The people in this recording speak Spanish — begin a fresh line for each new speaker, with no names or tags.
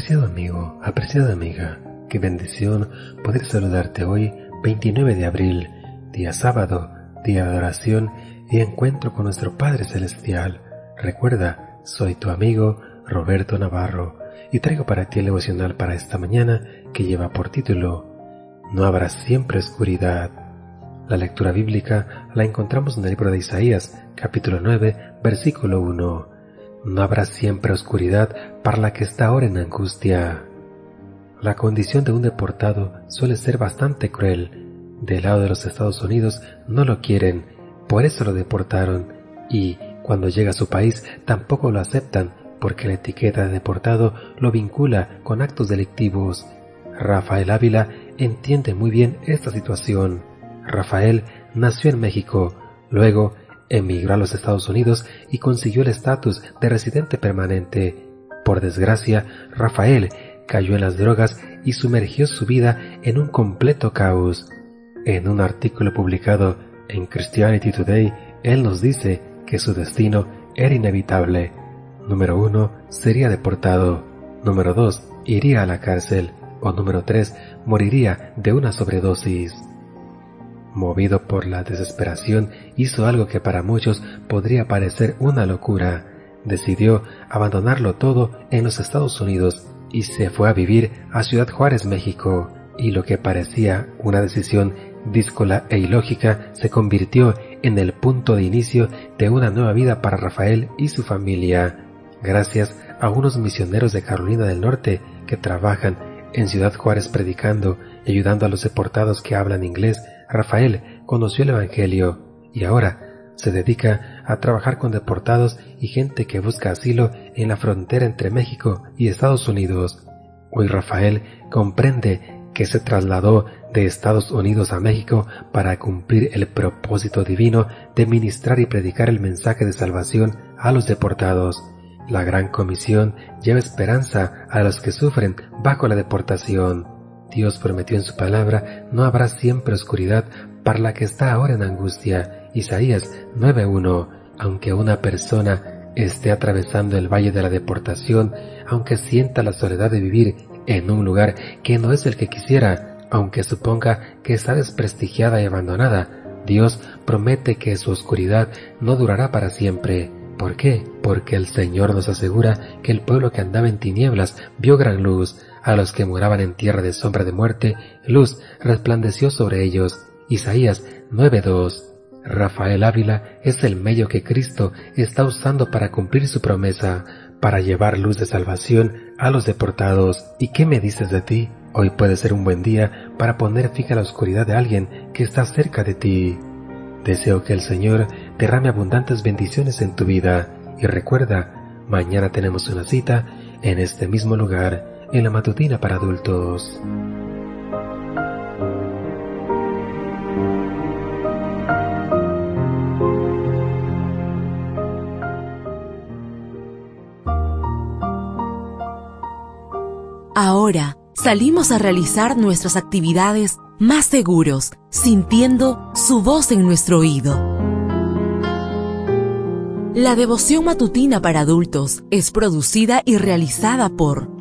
Apreciado amigo, apreciada amiga, qué bendición poder saludarte hoy, 29 de abril, día sábado, día de oración y encuentro con nuestro Padre Celestial. Recuerda, soy tu amigo Roberto Navarro y traigo para ti el devocional para esta mañana que lleva por título No habrá siempre oscuridad. La lectura bíblica la encontramos en el libro de Isaías, capítulo 9, versículo 1. No habrá siempre oscuridad para la que está ahora en angustia. La condición de un deportado suele ser bastante cruel. Del lado de los Estados Unidos no lo quieren, por eso lo deportaron, y cuando llega a su país tampoco lo aceptan porque la etiqueta de deportado lo vincula con actos delictivos. Rafael Ávila entiende muy bien esta situación. Rafael nació en México, luego emigró a los Estados Unidos y consiguió el estatus de residente permanente. Por desgracia, Rafael cayó en las drogas y sumergió su vida en un completo caos. En un artículo publicado en Christianity Today, él nos dice que su destino era inevitable. Número uno, sería deportado. Número dos, iría a la cárcel. O número tres, moriría de una sobredosis. Movido por la desesperación, hizo algo que para muchos podría parecer una locura. Decidió abandonarlo todo en los Estados Unidos y se fue a vivir a Ciudad Juárez, México. Y lo que parecía una decisión díscola e ilógica se convirtió en el punto de inicio de una nueva vida para Rafael y su familia. Gracias a unos misioneros de Carolina del Norte que trabajan en Ciudad Juárez predicando y ayudando a los deportados que hablan inglés, Rafael conoció el Evangelio y ahora se dedica a trabajar con deportados y gente que busca asilo en la frontera entre México y Estados Unidos. Hoy Rafael comprende que se trasladó de Estados Unidos a México para cumplir el propósito divino de ministrar y predicar el mensaje de salvación a los deportados. La gran comisión lleva esperanza a los que sufren bajo la deportación. Dios prometió en su palabra, no habrá siempre oscuridad para la que está ahora en angustia. Isaías 9.1. Aunque una persona esté atravesando el valle de la deportación, aunque sienta la soledad de vivir en un lugar que no es el que quisiera, aunque suponga que está desprestigiada y abandonada, Dios promete que su oscuridad no durará para siempre. ¿Por qué? Porque el Señor nos asegura que el pueblo que andaba en tinieblas vio gran luz, a los que moraban en tierra de sombra de muerte, luz resplandeció sobre ellos. Isaías 9.2. Rafael Ávila es el medio que Cristo está usando para cumplir su promesa, para llevar luz de salvación a los deportados. ¿Y qué me dices de ti? Hoy puede ser un buen día para poner fija la oscuridad de alguien que está cerca de ti. Deseo que el Señor derrame abundantes bendiciones en tu vida y recuerda, mañana tenemos una cita en este mismo lugar en la matutina para adultos.
Ahora salimos a realizar nuestras actividades más seguros, sintiendo su voz en nuestro oído. La devoción matutina para adultos es producida y realizada por